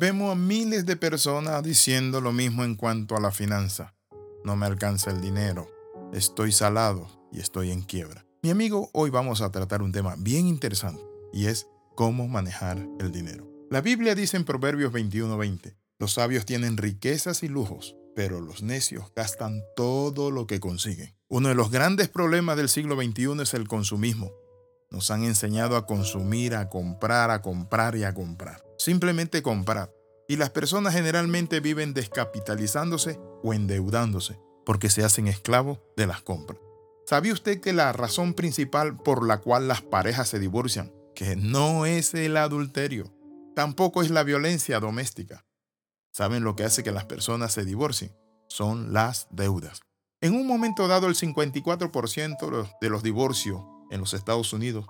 Vemos a miles de personas diciendo lo mismo en cuanto a la finanza. No me alcanza el dinero, estoy salado y estoy en quiebra. Mi amigo, hoy vamos a tratar un tema bien interesante y es cómo manejar el dinero. La Biblia dice en Proverbios 21:20, los sabios tienen riquezas y lujos, pero los necios gastan todo lo que consiguen. Uno de los grandes problemas del siglo XXI es el consumismo. Nos han enseñado a consumir, a comprar, a comprar y a comprar. Simplemente comprar. Y las personas generalmente viven descapitalizándose o endeudándose porque se hacen esclavos de las compras. ¿Sabía usted que la razón principal por la cual las parejas se divorcian, que no es el adulterio, tampoco es la violencia doméstica? ¿Saben lo que hace que las personas se divorcien? Son las deudas. En un momento dado, el 54% de los divorcios en los Estados Unidos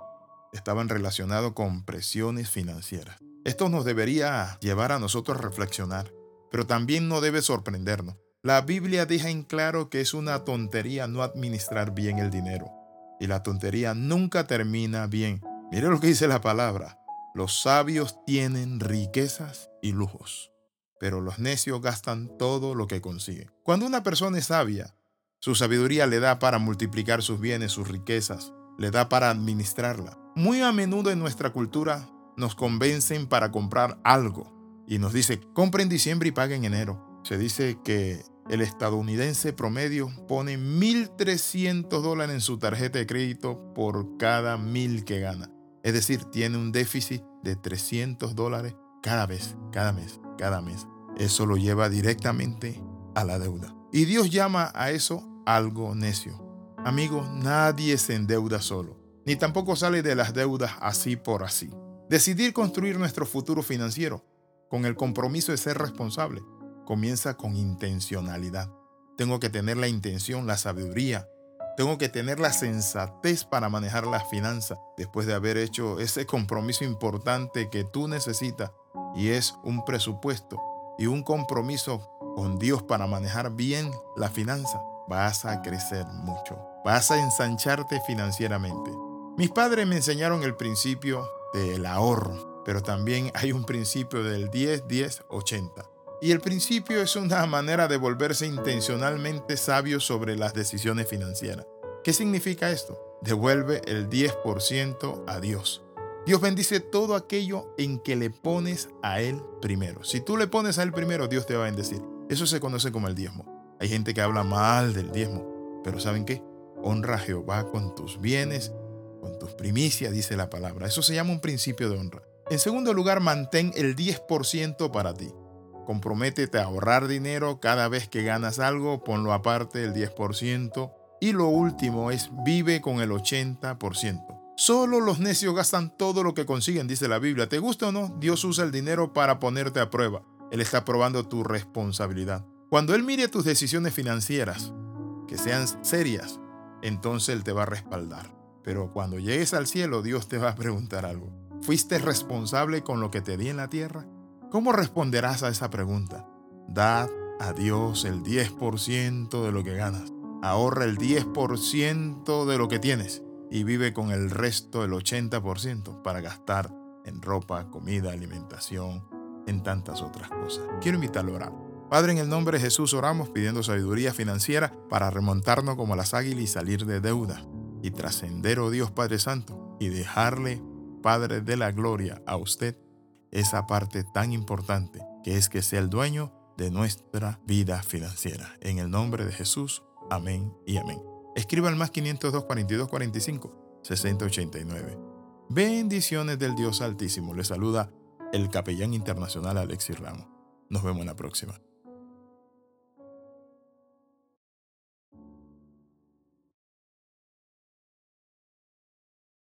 estaban relacionados con presiones financieras. Esto nos debería llevar a nosotros a reflexionar, pero también no debe sorprendernos. La Biblia deja en claro que es una tontería no administrar bien el dinero. Y la tontería nunca termina bien. Mire lo que dice la palabra. Los sabios tienen riquezas y lujos, pero los necios gastan todo lo que consiguen. Cuando una persona es sabia, su sabiduría le da para multiplicar sus bienes, sus riquezas, le da para administrarla. Muy a menudo en nuestra cultura nos convencen para comprar algo y nos dice, compre en diciembre y pague en enero. Se dice que el estadounidense promedio pone 1.300 dólares en su tarjeta de crédito por cada mil que gana. Es decir, tiene un déficit de 300 dólares cada vez, cada mes, cada mes. Eso lo lleva directamente a la deuda. Y Dios llama a eso algo necio. Amigos, nadie se endeuda solo, ni tampoco sale de las deudas así por así. Decidir construir nuestro futuro financiero con el compromiso de ser responsable comienza con intencionalidad. Tengo que tener la intención, la sabiduría. Tengo que tener la sensatez para manejar las finanzas después de haber hecho ese compromiso importante que tú necesitas y es un presupuesto y un compromiso con Dios para manejar bien la finanza vas a crecer mucho. Vas a ensancharte financieramente. Mis padres me enseñaron el principio del ahorro, pero también hay un principio del 10, 10, 80. Y el principio es una manera de volverse intencionalmente sabio sobre las decisiones financieras. ¿Qué significa esto? Devuelve el 10% a Dios. Dios bendice todo aquello en que le pones a Él primero. Si tú le pones a Él primero, Dios te va a bendecir. Eso se conoce como el diezmo. Hay gente que habla mal del diezmo, pero ¿saben qué? Honra a Jehová con tus bienes, con tus primicias, dice la palabra. Eso se llama un principio de honra. En segundo lugar, mantén el 10% para ti. Comprométete a ahorrar dinero cada vez que ganas algo, ponlo aparte el 10%. Y lo último es vive con el 80%. Solo los necios gastan todo lo que consiguen, dice la Biblia. ¿Te gusta o no? Dios usa el dinero para ponerte a prueba. Él está probando tu responsabilidad. Cuando Él mire tus decisiones financieras, que sean serias, entonces Él te va a respaldar. Pero cuando llegues al cielo, Dios te va a preguntar algo. ¿Fuiste responsable con lo que te di en la tierra? ¿Cómo responderás a esa pregunta? Dad a Dios el 10% de lo que ganas. Ahorra el 10% de lo que tienes y vive con el resto del 80% para gastar en ropa, comida, alimentación, en tantas otras cosas. Quiero invitarlo a orar. Padre, en el nombre de Jesús oramos pidiendo sabiduría financiera para remontarnos como las águilas y salir de deuda y trascender, oh Dios Padre Santo, y dejarle, Padre de la Gloria, a usted esa parte tan importante que es que sea el dueño de nuestra vida financiera. En el nombre de Jesús, amén y amén. Escriba al más 502 42 45 6089. Bendiciones del Dios Altísimo. Le saluda el capellán internacional Alexis Ramos. Nos vemos en la próxima.